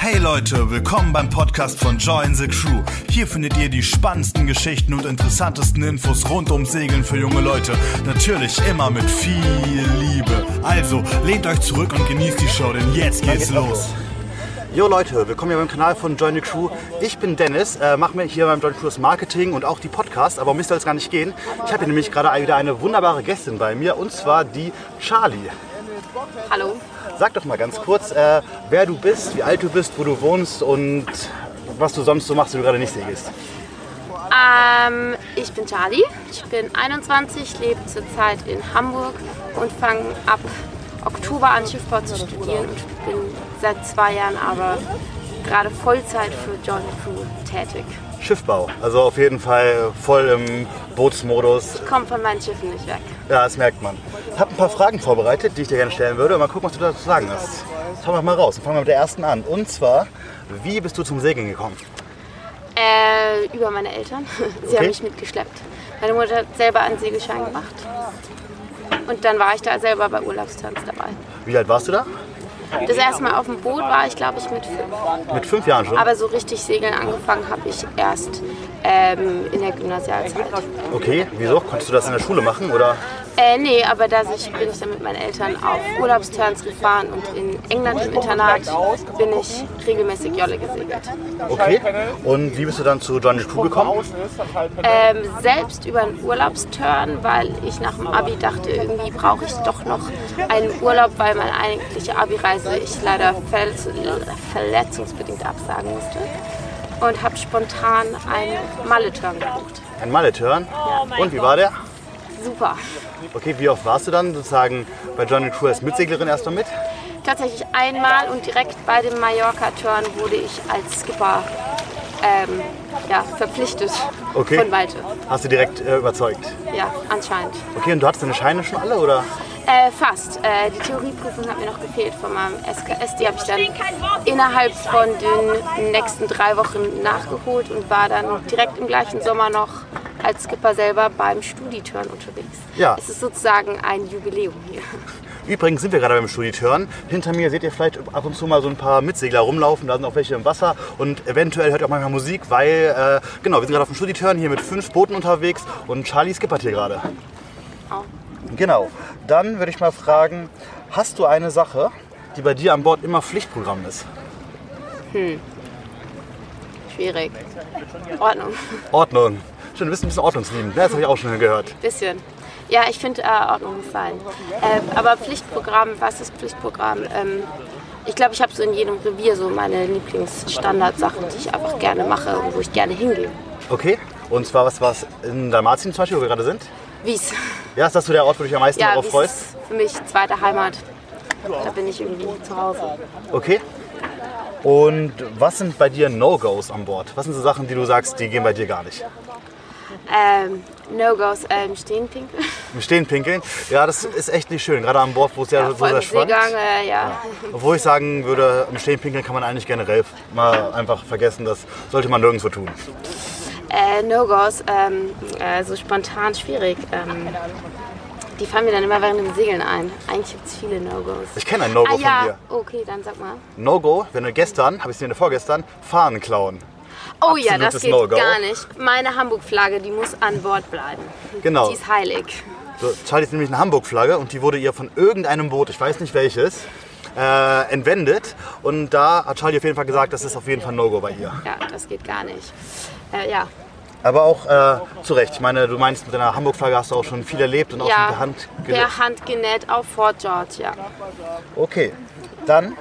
Hey Leute, willkommen beim Podcast von Join the Crew. Hier findet ihr die spannendsten Geschichten und interessantesten Infos rund ums Segeln für junge Leute. Natürlich immer mit viel Liebe. Also lehnt euch zurück und genießt die Show, denn jetzt geht's los. Jo Leute, willkommen hier beim Kanal von Join the Crew. Ich bin Dennis, äh, mache mir hier beim Join the Crew das Marketing und auch die Podcast, aber um mich soll es gar nicht gehen. Ich habe hier nämlich gerade wieder eine wunderbare Gästin bei mir und zwar die Charlie. Hallo. Sag doch mal ganz kurz, äh, wer du bist, wie alt du bist, wo du wohnst und was du sonst so machst, wenn du gerade nicht segelst. Ähm, ich bin Charlie, ich bin 21, lebe zurzeit in Hamburg und fange ab Oktober an Schiffbau zu studieren und bin seit zwei Jahren aber gerade Vollzeit für John Crew tätig. Schiffbau, also auf jeden Fall voll im Bootsmodus. Ich komme von meinen Schiffen nicht weg. Ja, das merkt man. Ich habe ein paar Fragen vorbereitet, die ich dir gerne stellen würde. Mal gucken, was du dazu sagen hast. Schauen wir mal raus. Dann fangen wir mit der ersten an. Und zwar, wie bist du zum Segeln gekommen? Äh, über meine Eltern. Sie Okay. haben mich mitgeschleppt. Meine Mutter hat selber einen Segelschein gemacht. Und dann war ich da selber bei Urlaubstanz dabei. Wie alt warst du da? Das erste Mal auf dem Boot war ich, glaube ich, mit fünf. Mit fünf Jahren schon? Aber so richtig segeln angefangen habe ich erst ähm, in der Gymnasialzeit. Okay, wieso? Konntest du das in der Schule machen? Oder? Äh, nee, aber da ich, bin ich dann mit meinen Eltern auf Urlaubsturns gefahren und in England im Internat bin ich regelmäßig Jolle gesegelt. Okay. Und wie bist du dann zu Johnny Crew gekommen? Ähm, selbst über einen Urlaubsturn, weil ich nach dem Abi dachte, irgendwie brauche ich doch noch einen Urlaub, weil meine eigentliche Abi-Reise ich leider verletz verletzungsbedingt absagen musste. Und habe spontan einen Malle-Turn gebucht. Ein Malle-Turn. Und wie war der? Super. Okay, wie oft warst du dann sozusagen bei Johnny Crew als Mitseglerin erst mal mit? Tatsächlich einmal und direkt bei dem Mallorca-Turn wurde ich als Skipper ähm, ja, verpflichtet Okay. von Malte. Hast du direkt äh, überzeugt? Ja, anscheinend. Okay, und du hattest deine Scheine schon alle oder? Äh, fast. Äh, die Theorieprüfung hat mir noch gefehlt von meinem SKS. Die habe ich dann innerhalb von den nächsten drei Wochen nachgeholt und war dann direkt im gleichen Sommer noch als Skipper selber beim Studiturn unterwegs. Ja. Es ist sozusagen ein Jubiläum hier. Übrigens sind wir gerade beim Studieturn. Hinter mir seht ihr vielleicht ab und zu mal so ein paar Mitsegler rumlaufen. Da sind auch welche im Wasser und eventuell hört ihr auch manchmal Musik, weil, äh, genau, wir sind gerade auf dem Studieturn hier mit fünf Booten unterwegs und Charlie skippert hier gerade. Auch. Genau. Dann würde ich mal fragen, hast du eine Sache, die bei dir an Bord immer Pflichtprogramm ist? Schwierig. Ordnung. Ordnung. Schön, du bist ein bisschen ordnungsliebend. ne? Das habe ich auch schon gehört. Bisschen. Ja, ich finde, äh, Ordnung sein. Äh, aber Pflichtprogramm, was ist Pflichtprogramm? Ähm, ich glaube, ich habe so in jedem Revier so meine Lieblingsstandardsachen, die ich einfach gerne mache und wo ich gerne hingehe. Okay. Und zwar, was war es in Dalmatien zum Beispiel, wo wir gerade sind? Wies. Ja, ist das so der Ort, wo du dich am meisten Ja, darauf Wies freust? ist für mich zweite Heimat. Da bin ich irgendwie zu Hause. Okay. Und was sind bei dir No-Gos an Bord? Was sind so Sachen, die du sagst, die gehen bei dir gar nicht? Ähm, No-Gos, ähm, stehen pinkeln. Im Stehen pinkeln? Ja, das ist echt nicht schön, gerade an Bord, wo es ja, so Vor sehr schwankt. Äh, ja. Obwohl ich sagen würde, im Stehen pinkeln kann man eigentlich generell mal einfach vergessen. Das sollte man nirgendwo tun. Äh, No-Gos, ähm, äh, so spontan schwierig. Ähm, die fallen mir dann immer während dem Segeln ein. Eigentlich gibt es viele No-Gos. Ich kenne ein No-Go ah, ja. von dir. Okay, dann sag mal. No-Go, wenn du gestern, habe ich es dir vorgestern, Fahnen klauen. Oh ja, das Absolutes geht No-Go. gar nicht. Meine Hamburg-Flagge, die muss an Bord bleiben. Genau. Die ist heilig. So, Charlie ist nämlich eine Hamburg-Flagge und die wurde ihr von irgendeinem Boot, ich weiß nicht welches, äh, entwendet. Und da hat Charlie auf jeden Fall gesagt, das ist auf jeden Fall No-Go bei ihr. Ja, das geht gar nicht. Äh, ja, Aber auch äh, zu Recht. Ich meine, du meinst, mit deiner Hamburg-Flagge hast du auch schon viel erlebt und auch ja mit der Hand gelegt. per Hand genäht auf Fort George, ja. Okay, dann,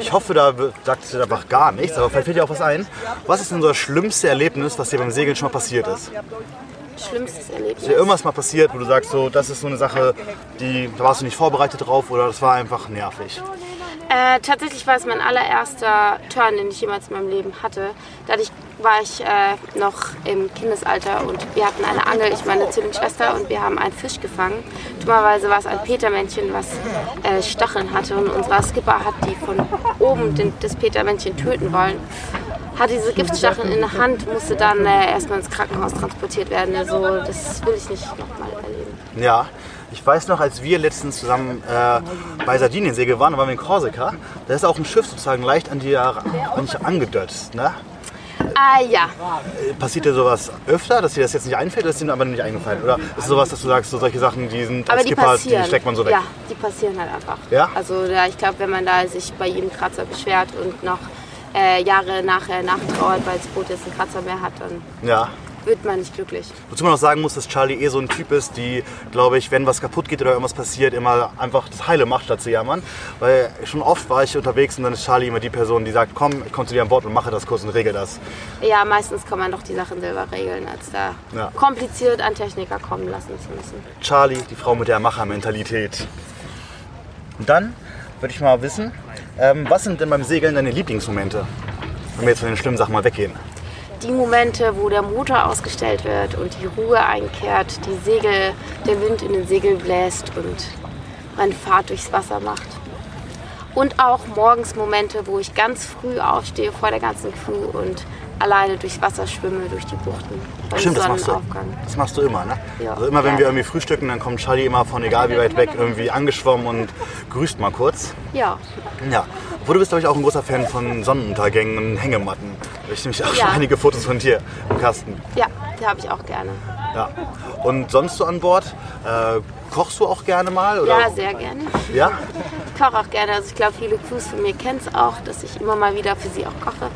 ich hoffe, da wird- sagst du einfach gar nichts, aber vielleicht fällt dir auch was ein. Was ist denn so das schlimmste Erlebnis, was dir beim Segeln schon mal passiert ist? Schlimmstes Erlebnis. Ist dir irgendwas mal passiert, wo du sagst, so, das ist so eine Sache, die, da warst du nicht vorbereitet drauf oder das war einfach nervig? Äh, tatsächlich war es mein allererster Turn, den ich jemals in meinem Leben hatte. Dadurch war ich äh, noch im Kindesalter und wir hatten eine Angel, ich meine Zwillingsschwester, und wir haben einen Fisch gefangen. Dummerweise war es ein Petermännchen, was äh, Stacheln hatte und unser Skipper hat die von oben den, das Petermännchen töten wollen. Hat diese Giftstacheln in der Hand, musste dann äh, erstmal ins Krankenhaus transportiert werden. Also das will ich nicht nochmal erleben. Ja, Ich weiß noch, als wir letztens zusammen äh, bei Sardiniensegel waren, waren wir in Korsika, da ist auch ein Schiff sozusagen leicht an dir an dich angedötzt. Ne? Ah ja, Passiert dir sowas öfter, dass dir das jetzt nicht einfällt oder ist dir aber nicht eingefallen? Oder ist es sowas, dass du sagst, so solche Sachen, die sind als die Skipper, passieren. die steckt man so weg? Ja, die passieren halt einfach. Ja? Also da, ich glaube, wenn man da sich bei jedem Kratzer beschwert und noch äh, Jahre nachher nachtrauert, weil das Boot jetzt einen Kratzer mehr hat, dann ja. Wird man nicht glücklich. Wozu man noch sagen muss, dass Charlie eh so ein Typ ist, die, glaube ich, wenn was kaputt geht oder irgendwas passiert, immer einfach das Heile macht, statt zu jammern. Weil schon oft war ich unterwegs und dann ist Charlie immer die Person, die sagt, komm, ich komme zu dir an Bord und mache das kurz und regel das. Ja, meistens kann man doch die Sachen selber regeln, als da Ja. kompliziert an Techniker kommen lassen zu müssen. Charlie, die Frau mit der Machermentalität. Und dann würde ich mal wissen, ähm, was sind denn beim Segeln deine Lieblingsmomente? Wenn wir jetzt von den schlimmen Sachen mal weggehen. Die Momente, wo der Motor ausgestellt wird und die Ruhe einkehrt, die Segel, der Wind in den Segel bläst und man Fahrt durchs Wasser macht. Und auch morgens Momente, wo ich ganz früh aufstehe vor der ganzen Crew und alleine durchs Wasser schwimme, durch die Buchten. Stimmt, das machst du. Das machst du immer, ne? Ja. Also immer wenn Ja. wir irgendwie frühstücken, dann kommt Charlie immer von egal wie weit weg irgendwie angeschwommen und grüßt mal kurz. Ja, Ja. Wo du bist, glaube ich, auch ein großer Fan von Sonnenuntergängen und Hängematten. Da ich nämlich auch Ja. schon einige Fotos von dir im Kasten. ja, die habe ich auch gerne. Ja. Und sonst so an Bord? Äh, kochst du auch gerne mal? Oder? Ja, sehr gerne. Ja? Ich koche auch gerne. Also ich glaube, viele Crews von mir kennen es auch, dass ich immer mal wieder für sie auch koche.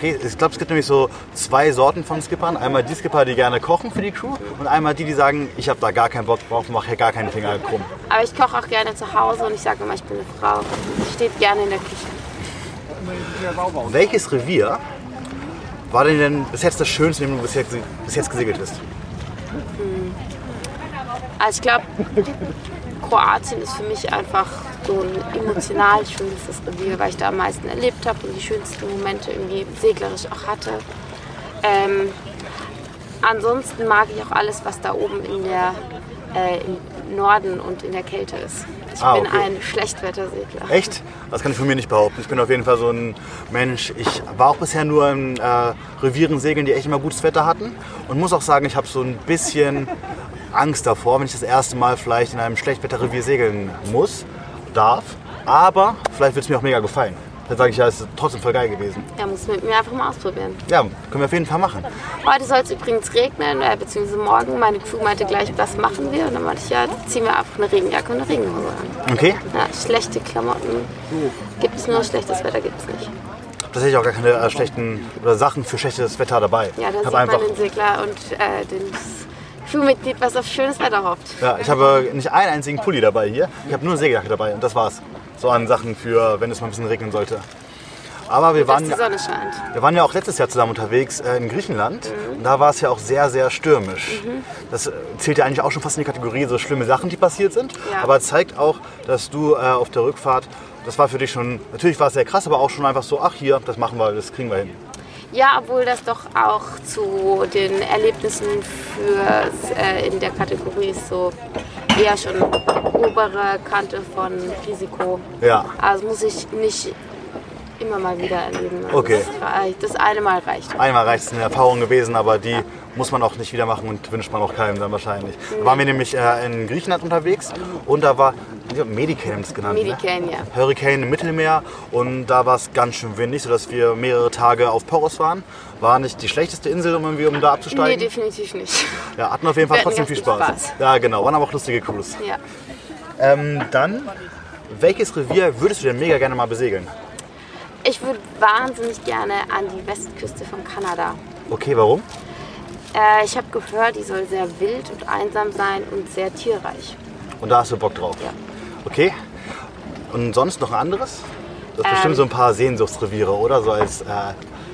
Okay, ich glaube, es gibt nämlich so zwei Sorten von Skippern. Einmal die Skipper, die gerne kochen für die Crew und einmal die, die sagen, ich habe da gar keinen Bock drauf, mache hier gar keinen Finger krumm. Aber ich koche auch gerne zu Hause und ich sage immer, ich bin eine Frau. Ich stehe gerne in der Küche. Welches Revier war denn, denn bis jetzt das Schönste, in dem du bis jetzt, bis jetzt gesegelt bist? Also ich glaube, Kroatien ist für mich einfach so ein emotional schönstes Revier, weil ich da am meisten erlebt habe und die schönsten Momente irgendwie seglerisch auch hatte. Ähm, ansonsten mag ich auch alles, was da oben in der, äh, im Norden und in der Kälte ist. Ich Ah, bin okay. ein Schlechtwettersegler. Echt? Das kann ich von mir nicht behaupten. Ich bin auf jeden Fall so ein Mensch. Ich war auch bisher nur in äh, Revieren segeln, die echt immer gutes Wetter hatten. Und muss auch sagen, ich habe so ein bisschen Angst davor, wenn ich das erste Mal vielleicht in einem Schlechtwetterrevier segeln muss, darf. Aber vielleicht wird es mir auch mega gefallen. Dann sage ich, ja, es ist trotzdem voll geil gewesen. Er muss mit mir einfach mal ausprobieren. Ja, können wir auf jeden Fall machen. Heute soll es übrigens regnen, äh, beziehungsweise morgen. Meine Crew meinte gleich, was machen wir? Und dann meinte ich, ja, ziehen wir einfach eine Regenjacke und eine Regenhose an. Okay? Ja, schlechte Klamotten gibt es nur, schlechtes Wetter gibt es nicht. Tatsächlich auch gar keine äh, schlechten oder Sachen für schlechtes Wetter dabei. Ja, da sieht einfach, man den Segler und äh, den Crewmitglied, was auf schönes Wetter hofft. ja, ich habe nicht einen einzigen Pulli dabei hier. Ich habe nur eine Segeljacke dabei und das war's. So an Sachen für, wenn es mal ein bisschen regnen sollte. Aber wir waren, wir waren ja auch letztes Jahr zusammen unterwegs äh, in Griechenland. Mhm. Und da war es ja auch sehr, sehr stürmisch. Das äh, zählt ja eigentlich auch schon fast in die Kategorie so schlimme Sachen, die passiert sind. Ja. Aber es zeigt auch, dass du äh, auf der Rückfahrt, das war für dich schon, natürlich war es sehr krass, aber auch schon einfach so, ach hier, das machen wir, das kriegen wir hin. Ja, obwohl das doch auch zu den Erlebnissen für äh, in der Kategorie ist so eher schon obere Kante von Risiko. Ja. Also muss ich nicht immer mal wieder erleben. Also Okay. Das, das eine Mal reicht. Einmal reicht es eine Erfahrung gewesen, aber die muss man auch nicht wieder machen und wünscht man auch keinem dann wahrscheinlich. Da waren wir nämlich äh, in Griechenland unterwegs und da war Medicane haben sie es genannt. Medicane, ne? ja. Hurricane im Mittelmeer und da war es ganz schön windig, sodass wir mehrere Tage auf Poros waren. War nicht die schlechteste Insel, um, irgendwie, um da Nee, abzusteigen. definitiv nicht. ja, hatten auf jeden Fall Wir trotzdem viel Spaß. Spaß. Ja, genau, waren aber auch lustige Crews. Ja. Ähm, dann, welches Revier würdest du denn mega gerne mal besegeln? Ich würde wahnsinnig gerne an die Westküste von Kanada. Okay, warum? Äh, ich habe gehört, die soll sehr wild und einsam sein und sehr tierreich. Und da hast du Bock drauf? Ja. Okay. Und sonst noch ein anderes? Du hast Ähm. bestimmt so ein paar Sehnsuchtsreviere, oder? So als äh,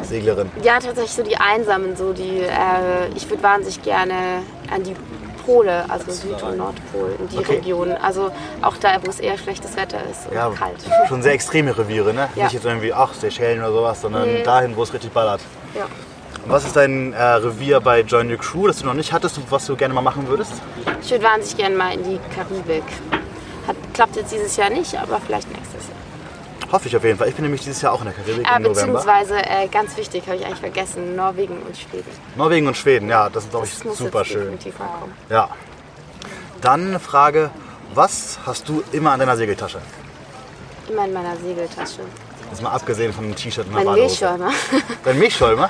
Seglerin. Ja, tatsächlich so die Einsamen, so die. Äh, ich würde wahnsinnig gerne an die Pole, also Süd- und Nordpol, in die Okay. Region. Also auch da, wo es eher schlechtes Wetter ist und Ja, kalt. schon sehr extreme Reviere, ne? Ja. Nicht jetzt irgendwie, ach, Seychellen oder sowas, sondern Nee. dahin, wo es richtig ballert. Ja. Und was ist dein äh, Revier bei Join Your Crew, das du noch nicht hattest und was du gerne mal machen würdest? Ich würde wahnsinnig gerne mal in die Karibik. Hat, klappt jetzt dieses Jahr nicht, aber vielleicht nächstes Jahr. Hoffe ich auf jeden Fall. Ich bin nämlich dieses Jahr auch in der Karibik Äh, im November. beziehungsweise, äh, ganz wichtig, habe ich eigentlich vergessen, Norwegen und Schweden. Norwegen und Schweden, ja, das ist, glaube ich, super schön. Ja. Dann eine Frage, was hast du immer an deiner Segeltasche? Immer in meiner Segeltasche. Jetzt mal abgesehen von dem T-Shirt und der Mein. Milchschäumer. Dein Milchschäumer?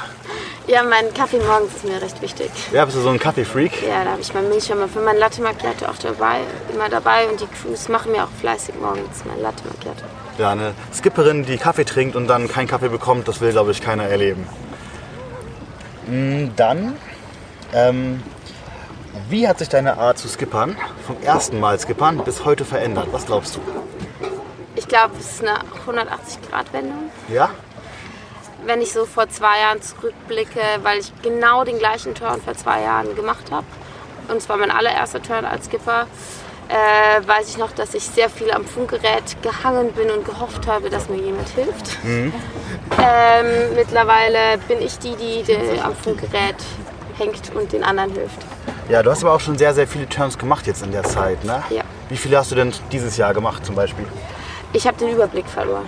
Ja, mein Kaffee morgens ist mir recht wichtig. Ja, bist du so ein Kaffee-Freak? Ja, da habe ich meinen Milchschäumer für mein Latte Macchiato auch dabei, immer dabei und die Crews machen mir auch fleißig morgens mein Latte Macchiato. Ja, eine Skipperin, die Kaffee trinkt und dann keinen Kaffee bekommt, das will, glaube ich, keiner erleben. Mm, Dann, ähm, wie hat sich deine Art zu skippern vom ersten Mal skippern bis heute verändert? Was glaubst du? Ich glaube, es ist eine 180-Grad-Wendung. Ja? Wenn ich so vor zwei Jahren zurückblicke, weil ich genau den gleichen Turn vor zwei Jahren gemacht habe, und zwar mein allererster Turn als Skipper, äh, weiß ich noch, dass ich sehr viel am Funkgerät gehangen bin und gehofft habe, dass mir jemand hilft. Ähm, mittlerweile bin ich die, die, die am Funkgerät hängt und den anderen hilft. Ja, du hast aber auch schon sehr, sehr viele Turns gemacht jetzt in der Zeit, ne? Ja. Wie viele hast du denn dieses Jahr gemacht zum Beispiel? Ich habe den Überblick verloren.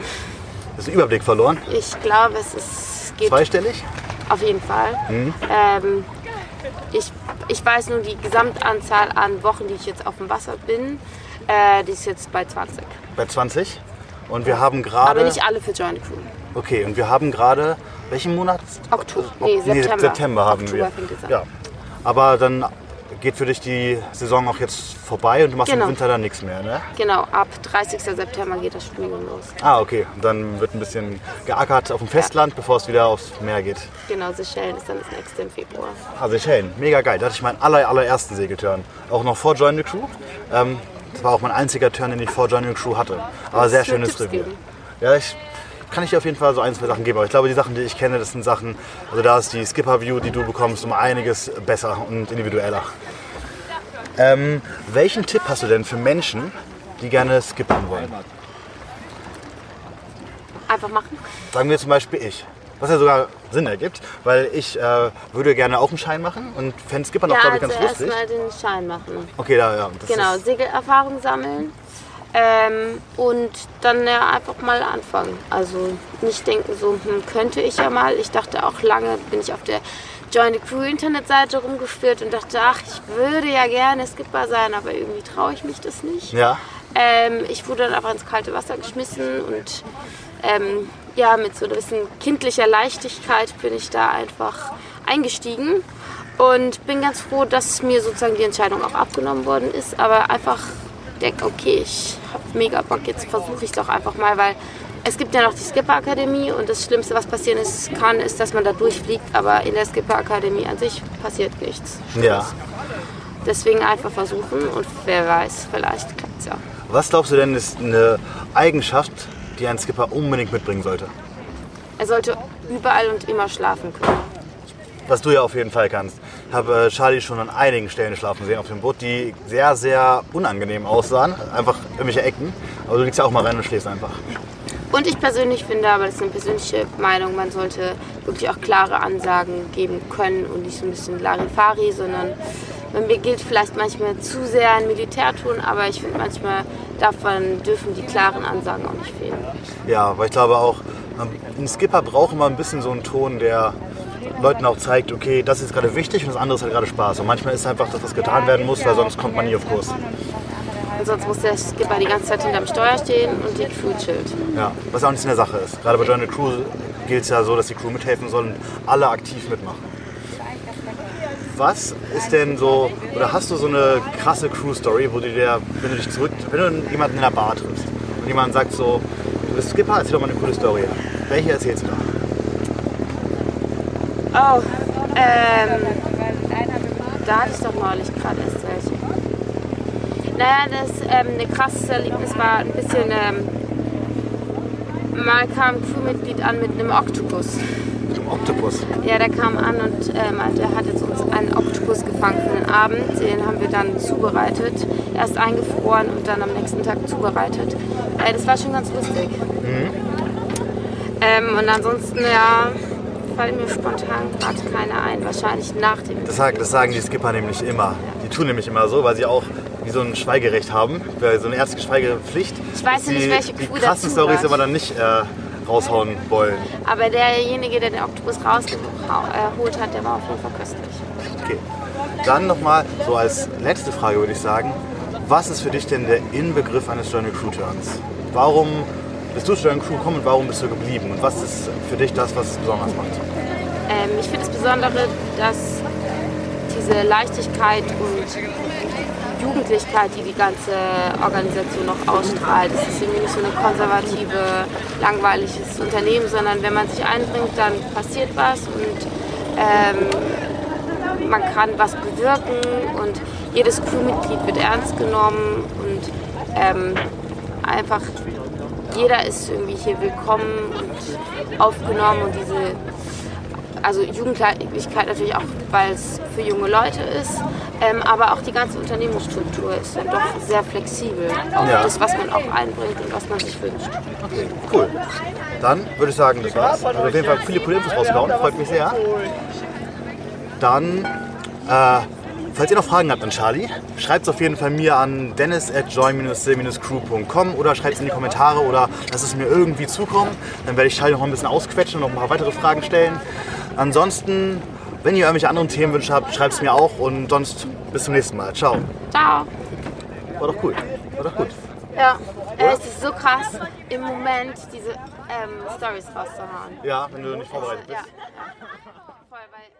Hast du den Überblick verloren? Ich glaube, es ist, geht Zweistellig? auf jeden Fall. Ähm, ich, ich weiß nur die Gesamtanzahl an Wochen, die ich jetzt auf dem Wasser bin. Äh, die ist jetzt bei 20. Bei 20? Und wir haben gerade... Aber nicht alle für Joint Crew. Okay, und wir haben gerade... Welchen Monat? Oktober. Nee, September. September haben Oktober wir. fängt es an. Ja. Aber dann geht für dich die Saison auch jetzt vorbei und du machst Genau. im Winter dann nichts mehr, ne? Genau, ab 30. September geht das Studium los. Ah, okay. Und dann wird ein bisschen geackert auf dem Festland, bevor es wieder aufs Meer geht. Genau, Seychellen ist dann das nächste im Februar. Ah, Seychellen, mega geil. Da hatte ich meinen aller, allerersten Segelturn. Auch noch vor Join the Crew. Ähm, das war auch mein einziger Turn, den ich vor Join the Crew hatte. Aber sehr schönes Tipps Revier. geben? Ja, ich kann ich dir auf jeden Fall so ein, zwei Sachen geben. Aber ich glaube, die Sachen, die ich kenne, das sind Sachen, also da ist die Skipper-View, die du bekommst, um einiges besser und individueller. Ähm, welchen Tipp hast du denn für Menschen, die gerne skippern wollen? Einfach machen. Sagen wir zum Beispiel ich. Was ja sogar Sinn ergibt, weil ich äh, würde gerne auch einen Schein machen und fände Skippern auch, Ja, glaube ich, also ganz lustig. erstmal den Schein machen. Okay, da, ja. Das Genau, Segelerfahrung sammeln. Ähm, und dann ja, einfach mal anfangen. Also nicht denken so, hm, könnte ich ja mal. Ich dachte auch lange, bin ich auf der Join the Crew Internetseite rumgeführt und dachte, ach, ich würde ja gerne Skipper sein, aber irgendwie traue ich mich das nicht. ja. Ähm, ich wurde dann einfach ins kalte Wasser geschmissen und ähm, ja, mit so ein bisschen kindlicher Leichtigkeit bin ich da einfach eingestiegen und bin ganz froh, dass mir sozusagen die Entscheidung auch abgenommen worden ist, aber einfach denke, okay, ich habe mega Bock, jetzt versuche ich es doch einfach mal, weil es gibt ja noch die Skipper Akademie und das Schlimmste, was passieren ist, kann, ist, dass man da durchfliegt, aber in der Skipper Akademie an sich passiert nichts. Ja. Deswegen einfach versuchen und wer weiß, vielleicht klappt es ja. Was glaubst du denn, ist eine Eigenschaft, die ein Skipper unbedingt mitbringen sollte? Er sollte überall und immer schlafen können. Was du ja auf jeden Fall kannst. Ich habe Charlie schon an einigen Stellen schlafen sehen auf dem Boot, die sehr, sehr unangenehm aussahen. Einfach irgendwelche Ecken. Aber du liegst ja auch mal rein und schläfst einfach. Und ich persönlich finde, aber das ist eine persönliche Meinung, man sollte wirklich auch klare Ansagen geben können und nicht so ein bisschen Larifari, sondern mir gilt vielleicht manchmal zu sehr ein Militärton, aber ich finde manchmal davon dürfen die klaren Ansagen auch nicht fehlen. Ja, weil ich glaube auch, ähm, ein Skipper braucht immer ein bisschen so einen Ton, der Leuten auch zeigt, okay, das ist gerade wichtig und das andere ist halt gerade Spaß. Und manchmal ist einfach das, was getan werden muss, weil sonst kommt man nie auf Kurs. Und sonst muss der Skipper die ganze Zeit hinterm Steuer stehen und die Crew chillt. Ja, was auch nicht in der Sache ist. Gerade bei the Crew gilt es ja so, dass die Crew mithelfen soll und alle aktiv mitmachen. Was ist denn so, oder hast du so eine krasse Crew-Story, wo du dir, wenn du dich zurück, wenn du jemanden in der Bar triffst und jemand sagt so, du bist Skipper, erzähl doch mal eine coole Story. Welche erzählst du da? Oh, ähm, da hatte ich doch neulich gerade erst welche. Naja, das ähm, ein krasses Erlebnis war ein bisschen, ähm, mal kam ein Crewmitglied an mit einem Oktopus. Im Oktopus. Ja, der kam an und äh, meinte, er hat jetzt uns einen Oktopus gefangen für den Abend. Den haben wir dann zubereitet. Erst eingefroren und dann am nächsten Tag zubereitet. Äh, das war schon ganz lustig. Ähm, und ansonsten, ja, fallen mir spontan gerade keine ein. Wahrscheinlich nach dem. Das, sagen- das sagen die Skipper nämlich immer. Die tun nämlich immer so, weil sie auch wie so ein Schweigerecht haben, so eine ärztliche Schweigepflicht. Ich weiß ja die, nicht, welche Die Crew krassen dazu Storys aber dann nicht äh, raushauen wollen. Aber derjenige, der den Oktopus rausgeholt hat, der war auf jeden Fall köstlich. Okay. Dann nochmal, so als letzte Frage würde ich sagen, Was ist für dich denn der Inbegriff eines Journal Crew Turns? Warum bist du zu Journal Crew gekommen und warum bist du geblieben? Und was ist für dich das, was es besonders macht? Ähm, ich finde das Besondere, dass diese Leichtigkeit und Jugendlichkeit, die die ganze Organisation noch ausstrahlt, es ist irgendwie nicht so eine konservative, langweiliges Unternehmen, sondern wenn man sich einbringt, dann passiert was und ähm, man kann was bewirken und jedes Crewmitglied wird ernst genommen und ähm, einfach jeder ist irgendwie hier willkommen und aufgenommen und diese also Jugendlichkeit natürlich auch, weil es für junge Leute ist, ähm, aber auch die ganze Unternehmensstruktur ist dann doch sehr flexibel auf Ja. das, was man auch einbringt und was man sich wünscht. Cool. Dann würde ich sagen, das war's. Also auf jeden Fall viele Infos rausgehauen. Freut mich sehr. Dann, äh, falls ihr noch Fragen habt an Charlie, schreibt es auf jeden Fall mir an dennis at join-sil-crew.com oder schreibt es in die Kommentare oder lasst es mir irgendwie zukommen. Dann werde ich Charlie noch ein bisschen ausquetschen und noch ein paar weitere Fragen stellen. Ansonsten, wenn ihr irgendwelche anderen Themenwünsche habt, schreibt es mir auch und sonst bis zum nächsten Mal. Ciao. Ciao! War doch cool. War doch gut. Ja, äh, es ist so krass, im Moment diese ähm, Stories rauszuhauen. Ja, wenn du nicht vorbereitet bist. Ja, ja. Voll, weil